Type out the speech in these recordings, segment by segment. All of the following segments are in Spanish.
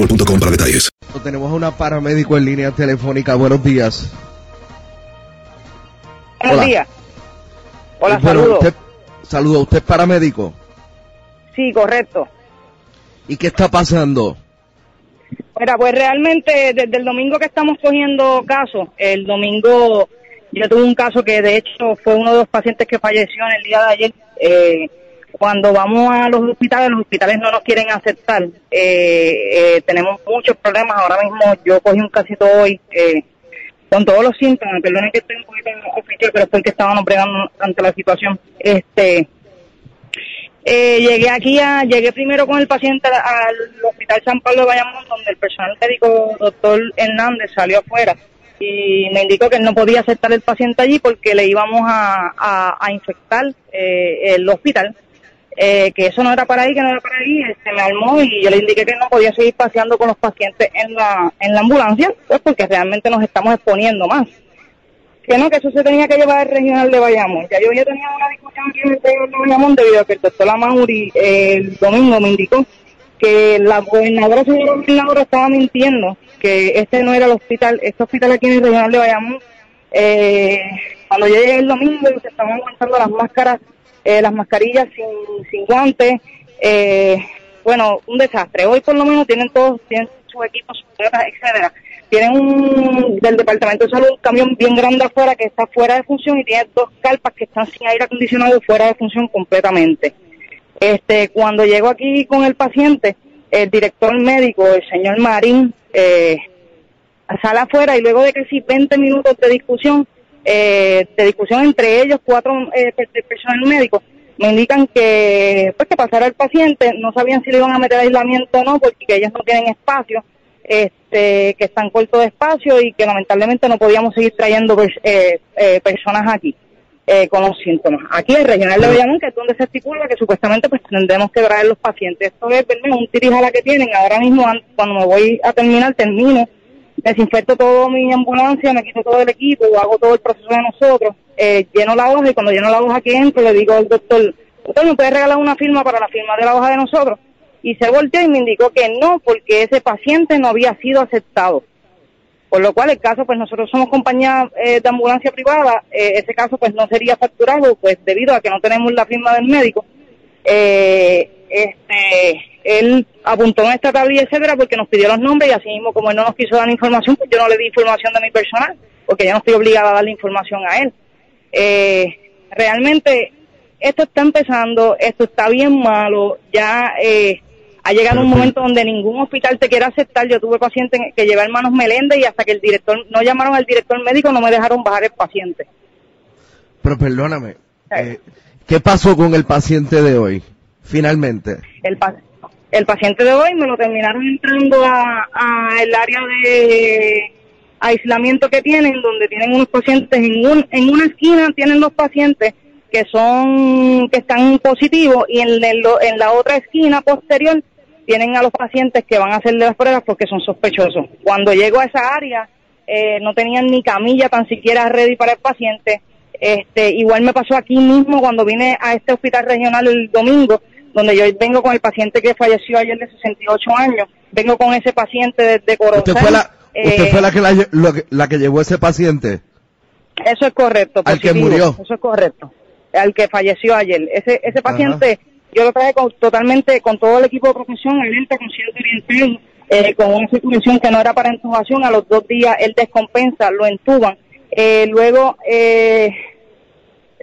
boostmobile.com para detalles. Tenemos a una paramédico en línea telefónica. Buenos días. Buenos Hola. días. Hola, Eh, bueno, saludos. Usted, saludo, ¿usted es paramédico? Sí, correcto. ¿Y qué está pasando? Mira, pues realmente desde el domingo que estamos cogiendo casos, el domingo yo tuve un caso que de hecho fue uno de los pacientes que falleció en el día de ayer. Eh, cuando vamos a los hospitales, los hospitales no nos quieren aceptar. Eh, eh, tenemos muchos problemas. Ahora mismo yo cogí un casito hoy eh, con todos los síntomas. Perdonen que estoy un poquito oficial, pero es porque estábamos bregando ante la situación. Este, eh, llegué aquí, a, llegué primero con el paciente al, al Hospital San Pablo de Bayamón, donde el personal médico, doctor Hernández, salió afuera y me indicó que él no podía aceptar el paciente allí porque le íbamos a, a, a infectar eh, el hospital, eh, que eso no era para ahí, que no era para ahí, se me armó y yo le indiqué que no podía seguir paseando con los pacientes en la, en la ambulancia, pues porque realmente nos estamos exponiendo más que no, que eso se tenía que llevar al regional de Bayamón. Ya yo ya tenía una discusión aquí en el regional de Bayamón debido a que el doctor Lamauri eh, el domingo me indicó que la gobernadora, señora gobernadora, estaba mintiendo, que este no era el hospital, este hospital aquí en el regional de Bayamón. Eh, cuando yo llegué el domingo se estaban aguantando las máscaras, eh, las mascarillas sin, guantes. Eh, bueno, un desastre. Hoy por lo menos tienen todos, tienen sus equipos, sus botas, etcétera. Tienen un, del Departamento de Salud un camión bien grande afuera que está fuera de función y tiene dos carpas que están sin aire acondicionado fuera de función completamente. Este, cuando llego aquí con el paciente, el director médico, el señor Marín, eh, sale afuera y luego de casi 20 minutos de discusión, eh, de discusión entre ellos, cuatro eh, personal médico, me indican que pues que pasara el paciente, no sabían si le iban a meter aislamiento o no, porque ellos no tienen espacio, este, que están cortos de espacio y que lamentablemente no podíamos seguir trayendo eh, eh, personas aquí eh, con los síntomas. Aquí el regional de Bayamón, que es donde se estipula que supuestamente pues tendremos que traer los pacientes. Esto es ¿verdad? un tirijala que tienen. Ahora mismo, an- cuando me voy a terminar, termino, desinfecto todo mi ambulancia, me quito todo el equipo, hago todo el proceso de nosotros, eh, lleno la hoja y cuando lleno la hoja que entro le digo al doctor, doctor, ¿me puede regalar una firma para la firma de la hoja de nosotros? Y se volteó y me indicó que no, porque ese paciente no había sido aceptado. Por lo cual el caso, pues nosotros somos compañía eh, de ambulancia privada, eh, ese caso pues no sería facturado, pues debido a que no tenemos la firma del médico. Eh, este, él apuntó en esta tablilla, etcétera, porque nos pidió los nombres y así mismo como él no nos quiso dar información, pues yo no le di información de mi personal, porque yo no estoy obligada a darle información a él. Eh, realmente esto está empezando, esto está bien malo, ya eh, ha llegado un momento donde ningún hospital te quiere aceptar. Yo tuve pacientes que llevé hermanos Meléndez y hasta que el director, no llamaron al director médico, no me dejaron bajar el paciente. Pero perdóname, eh, ¿qué pasó con el paciente de hoy? Finalmente. El, pa- El paciente de hoy me lo terminaron entrando a, el área de aislamiento que tienen, donde tienen unos pacientes en, un, en una esquina tienen los pacientes que son que están positivos y en, el- en la otra esquina posterior tienen a los pacientes que van a hacerle las pruebas porque son sospechosos. Cuando llego a esa área eh, no tenían ni camilla tan siquiera ready para el paciente. Este, igual me pasó aquí mismo cuando vine a este hospital regional el domingo, donde yo vengo con el paciente que falleció ayer de 68 años. Vengo con ese paciente desde Corozal. ¿Usted fue la, usted Eh, fue la que, la, lo que- la que llevó ese paciente? Eso es correcto. Al que murió. Eso es correcto. Al que falleció ayer. Ese ese paciente, yo lo traje con, totalmente con todo el equipo de profesión, alerta, consciente orientado, eh, con una circulación que no era para intubación. A los dos días él descompensa, lo entuban. Eh, luego, eh,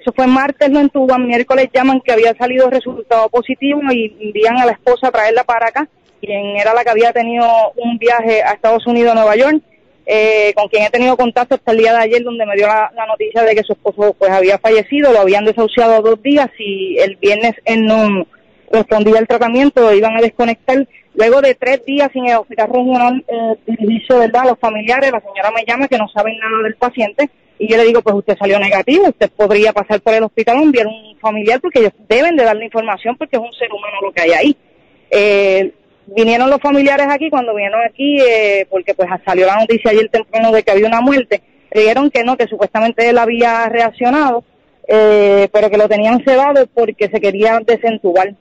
eso fue martes, lo entuban. Miércoles llaman que había salido resultado positivo y envían a la esposa a traerla para acá, quien era la que había tenido un viaje a Estados Unidos, Nueva York eh, con quien he tenido contacto hasta el día de ayer, donde me dio la, noticia de que su esposo pues había fallecido, lo habían desahuciado dos días y el viernes él no respondía al tratamiento, lo iban a desconectar. Luego de tres días sin el hospital regional eh, ¿verdad? a los familiares, la señora me llama que no saben nada del paciente y yo le digo, pues usted salió negativo, usted podría pasar por el hospital enviar un familiar porque ellos deben de darle información porque es un ser humano lo que hay ahí. Eh, vinieron los familiares aquí, cuando vinieron aquí, eh, porque pues salió la noticia ayer temprano de que había una muerte, dijeron que no, que supuestamente él había reaccionado, eh, pero que lo tenían sedado porque se quería desentubar.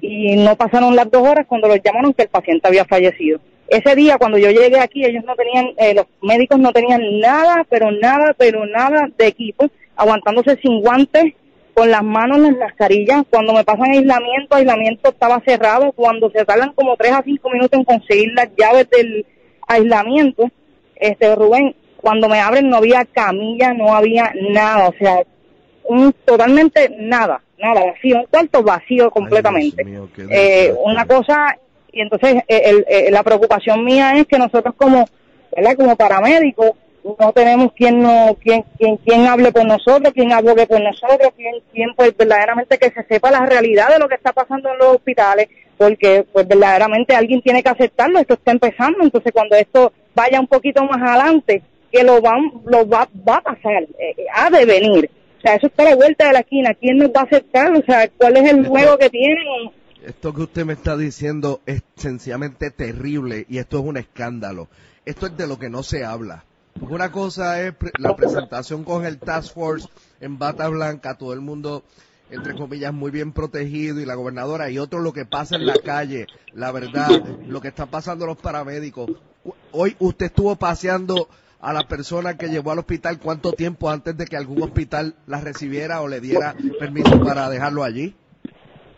Y no pasaron las dos horas cuando los llamaron que el paciente había fallecido. Ese día, cuando yo llegué aquí, ellos no tenían, eh, los médicos no tenían nada, pero nada, pero nada de equipo, aguantándose sin guantes, con las manos en las mascarillas. Cuando me pasan aislamiento, aislamiento estaba cerrado. Cuando se tardan como tres a cinco minutos en conseguir las llaves del aislamiento, este Rubén, cuando me abren no había camilla, no había nada, o sea, un, totalmente nada, nada, vacío, un cuarto vacío completamente. Eh, una cosa, y entonces eh, el- eh, la preocupación mía es que nosotros como, ¿verdad? Como paramédicos, no tenemos quien no, quien, quien, quien hable por nosotros, quien abogue por nosotros, quien, quien pues verdaderamente que se sepa la realidad de lo que está pasando en los hospitales, porque pues verdaderamente alguien tiene que aceptarlo, esto está empezando, entonces cuando esto vaya un poquito más adelante, que lo van, lo va, va a pasar, eh, eh, ha de venir. O sea, eso está a la vuelta de la esquina, ¿quién nos va a aceptar? O sea, ¿cuál es el juego que tienen? Esto que usted me está diciendo es sencillamente terrible y esto es un escándalo. Esto es de lo que no se habla. Porque una cosa es la presentación con el Task Force en bata blanca, todo el mundo, entre comillas, muy bien protegido y la gobernadora, y otro lo que pasa en la calle, la verdad, lo que está pasando los paramédicos. Hoy usted estuvo paseando a la persona que llevó al hospital cuánto tiempo antes de que algún hospital la recibiera o le diera permiso para dejarlo allí.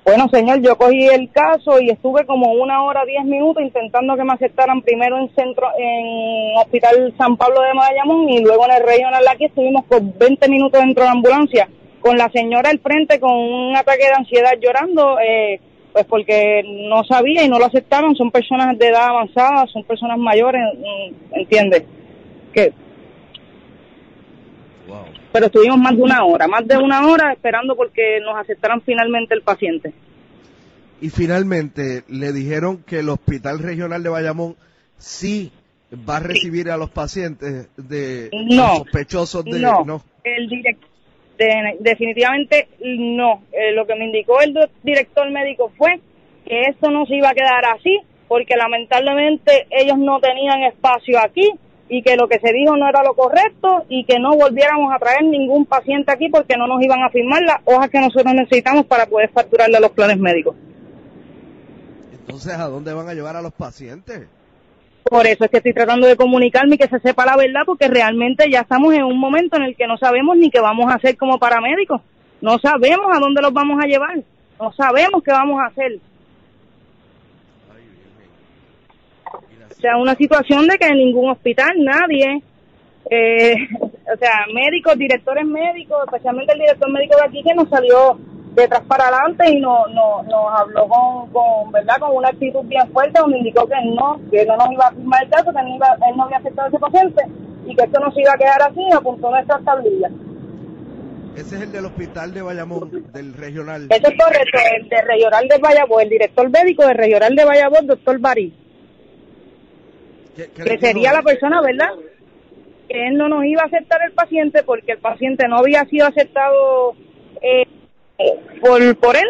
Bueno, señor, yo cogí el caso y estuve como una hora, diez minutos intentando que me aceptaran primero en centro, en Hospital San Pablo de Bayamón y luego en el regional aquí estuvimos con 20 minutos dentro de la ambulancia con la señora al frente con un ataque de ansiedad llorando, eh, pues porque no sabía y no lo aceptaron, son personas de edad avanzada, son personas mayores, mm, ¿entiendes? Que pero estuvimos más de una hora, más de una hora esperando porque nos aceptaran finalmente el paciente. Y finalmente le dijeron que el Hospital Regional de Bayamón sí va a recibir a los pacientes de No, sospechosos de no, el de- definitivamente no. Eh, lo que me indicó el director médico fue que esto no se iba a quedar así porque lamentablemente ellos no tenían espacio aquí y que lo que se dijo no era lo correcto y que no volviéramos a traer ningún paciente aquí porque no nos iban a firmar las hojas que nosotros necesitamos para poder facturarle a los planes médicos. Entonces, ¿a dónde van a llevar a los pacientes? Por eso es que estoy tratando de comunicarme y que se sepa la verdad, porque realmente ya estamos en un momento en el que no sabemos ni qué vamos a hacer como paramédicos. No sabemos a dónde los vamos a llevar. No sabemos qué vamos a hacer. O sea, una situación de que en ningún hospital nadie, eh, o sea, médicos, directores médicos, especialmente el director médico de aquí que nos salió detrás para adelante y no, no, nos habló con, con, ¿verdad? Con una actitud bien fuerte donde indicó que no, que no nos iba a firmar el caso, que no iba- él no había aceptado a ese paciente y que esto no se iba a quedar así y apuntó nuestras tablillas. Ese es el del hospital de Bayamón, del regional. Eso es correcto, el de regional de Bayamón, el director médico del regional de Bayamón, doctor Barí. ¿Qué- qué que sería la persona, ¿verdad? Que él no nos iba a aceptar el paciente porque el paciente no había sido aceptado eh, por, por él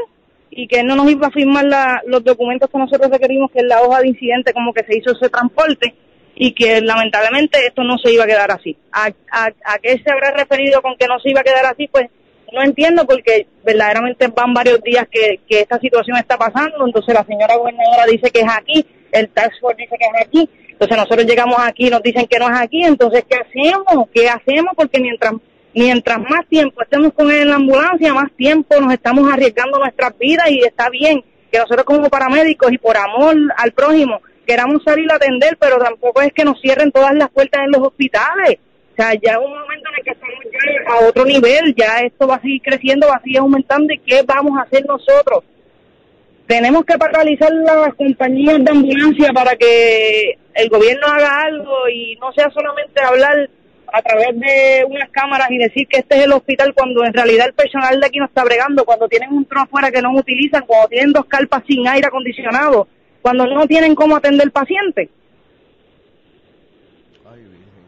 y que él no nos iba a firmar la- los documentos que nosotros requerimos, que es la hoja de incidente, como que se hizo ese transporte y que lamentablemente esto no se iba a quedar así. ¿A, a, a qué se habrá referido con que no se iba a quedar así? Pues no entiendo porque verdaderamente van varios días que, que esta situación está pasando, entonces la señora gobernadora dice que es aquí, el tax force dice que es aquí, entonces nosotros llegamos aquí y nos dicen que no es aquí, entonces ¿qué hacemos? ¿Qué hacemos? Porque mientras mientras más tiempo estemos con él en la ambulancia, más tiempo nos estamos arriesgando nuestras vidas y está bien que nosotros como paramédicos y por amor al prójimo queramos salir a atender, pero tampoco es que nos cierren todas las puertas en los hospitales. O sea, ya es un momento en el que estamos ya a otro nivel, ya esto va a seguir creciendo, va a seguir aumentando y ¿qué vamos a hacer nosotros? Tenemos que paralizar las compañías de ambulancia para que el gobierno haga algo y no sea solamente hablar a través de unas cámaras y decir que este es el hospital cuando en realidad el personal de aquí no está bregando, cuando tienen un tro afuera que no utilizan, cuando tienen dos carpas sin aire acondicionado, cuando no tienen cómo atender al paciente. Ay, Virgen.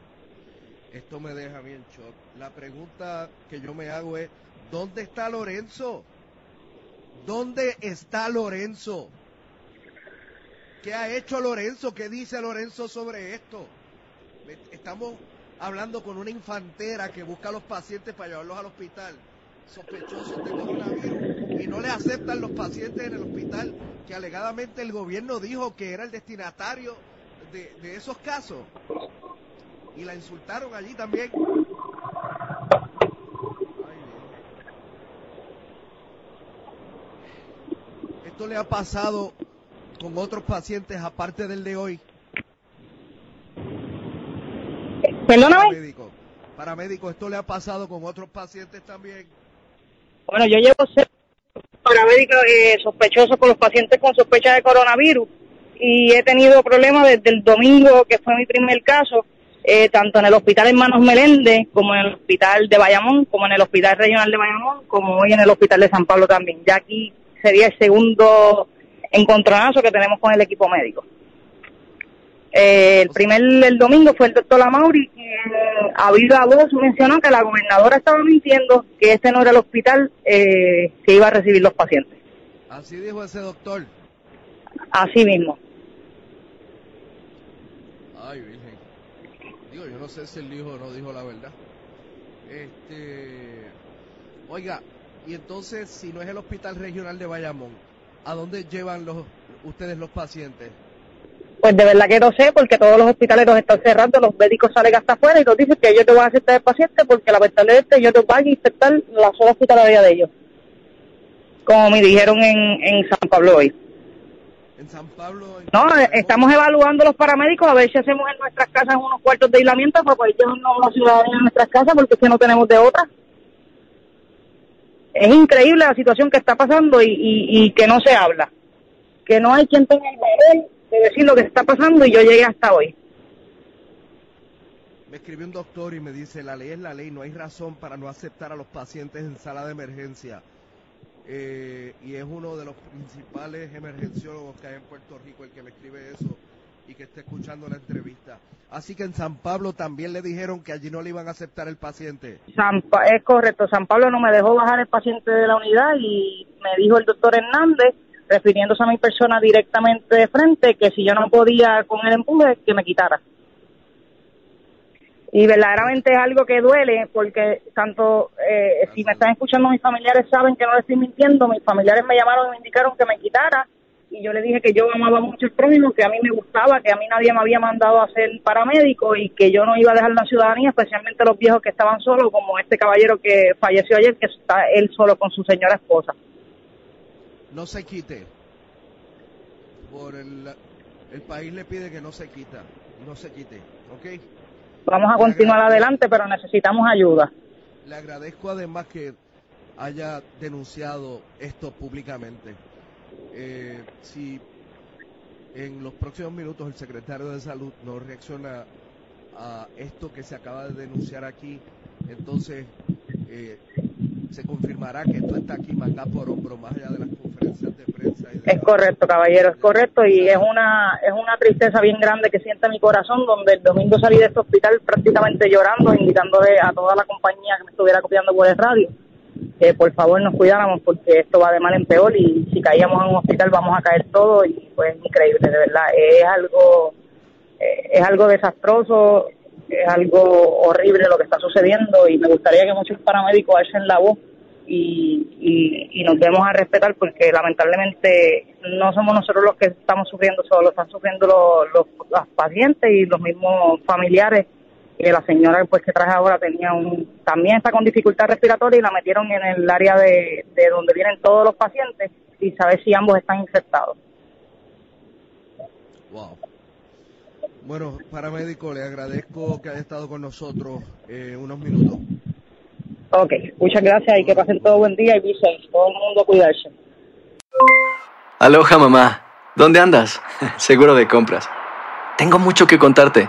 Esto me deja bien shock. La pregunta que yo me hago es, ¿dónde está Lorenzo? ¿Dónde está Lorenzo? ¿Qué ha hecho Lorenzo? ¿Qué dice Lorenzo sobre esto? Estamos hablando con una infantera que busca a los pacientes para llevarlos al hospital, sospechosos de coronavirus, y no le aceptan los pacientes en el hospital que alegadamente el gobierno dijo que era el destinatario de, esos casos. Y la insultaron allí también. Esto le ha pasado con otros pacientes aparte del de hoy. Perdóname. Paramédico. Paramédico, esto le ha pasado con otros pacientes también. Bueno, yo llevo ser paramédico eh, sospechoso con los pacientes con sospecha de coronavirus y he tenido problemas desde el domingo, que fue mi primer caso, eh, tanto en el Hospital Hermanos Meléndez, como en el Hospital de Bayamón, como en el Hospital Regional de Bayamón, como hoy en el Hospital de San Pablo también. Ya aquí sería el segundo encontronazo que tenemos con el equipo médico. Eh, el primer, el domingo, fue el doctor Lamauri, que eh, a viva voz mencionó que la gobernadora estaba mintiendo, que este no era el hospital eh, que iba a recibir los pacientes. Así dijo ese doctor. Así mismo. Ay, Virgen. Digo, yo no sé si él dijo o no dijo la verdad. Este. Oiga, y entonces, si no es el hospital regional de Bayamón, ¿a dónde llevan los ustedes los pacientes? Pues de verdad que no sé, porque todos los hospitales los están cerrando, los médicos salen hasta afuera y nos dicen que ellos no van a aceptar el paciente porque lamentablemente ellos no van a inspectar la zona hospitalaria de ellos. Como me dijeron en, en San Pablo hoy. En San Pablo. en- No, estamos evaluando los paramédicos a ver si hacemos en nuestras casas unos cuartos de aislamiento para poder llevarnos a la ciudadanía en nuestras casas porque es que no tenemos de otra. Es increíble la situación que está pasando y, y, que no se habla. Que no hay quien tenga el valor de decir lo que está pasando y yo llegué hasta hoy. Me escribió un doctor y me dice, la ley es la ley, no hay razón para no aceptar a los pacientes en sala de emergencia. Eh, y es uno de los principales emergenciólogos que hay en Puerto Rico el que me escribe eso y que está escuchando la entrevista. Así que en San Pablo también le dijeron que allí no le iban a aceptar el paciente. San Pa- es correcto, San Pablo no me dejó bajar el paciente de la unidad y me dijo el doctor Hernández, refiriéndose a mi persona directamente de frente, que si yo no podía con el empuje, que me quitara. Y verdaderamente es algo que duele porque tanto, eh, si me están escuchando mis familiares saben que no les estoy mintiendo, mis familiares me llamaron y me indicaron que me quitara y yo le dije que yo amaba mucho el prójimo, que a mí me gustaba, que a mí nadie me había mandado a ser paramédico y que yo no iba a dejar la ciudadanía, especialmente los viejos que estaban solos, como este caballero que falleció ayer, que está él solo con su señora esposa. No se quite. Por el, el país le pide que no se quita, no se quite, ¿ok? Vamos a continuar adelante, pero necesitamos ayuda. Le agradezco además que haya denunciado esto públicamente. Eh, si en los próximos minutos el secretario de Salud no reacciona a esto que se acaba de denunciar aquí, entonces eh, se confirmará que esto está aquí manga por hombro, más allá de las conferencias de prensa. Y de Es correcto, caballero, es correcto y es una es una tristeza bien grande que siente mi corazón, donde el domingo salí de este hospital prácticamente llorando, indicándole a toda la compañía que me estuviera copiando por el radio que por favor nos cuidáramos porque esto va de mal en peor y si caíamos en un hospital vamos a caer todos y pues increíble, de verdad, es algo eh, es algo desastroso, es algo horrible lo que está sucediendo y me gustaría que muchos paramédicos alcen la voz y, y, y nos demos a respetar porque lamentablemente no somos nosotros los que estamos sufriendo solo, están sufriendo los, los, los pacientes y los mismos familiares que la señora pues que traje ahora tenía un también está con dificultad respiratoria y la metieron en el área de, de donde vienen todos los pacientes y saber si ambos están infectados. Wow. Bueno, paramédico, le agradezco que haya estado con nosotros eh, unos minutos. Ok, muchas gracias y que pasen todo buen día y safe. Todo el mundo a cuidarse. Aloha mamá, ¿dónde andas? Seguro de compras. Tengo mucho que contarte.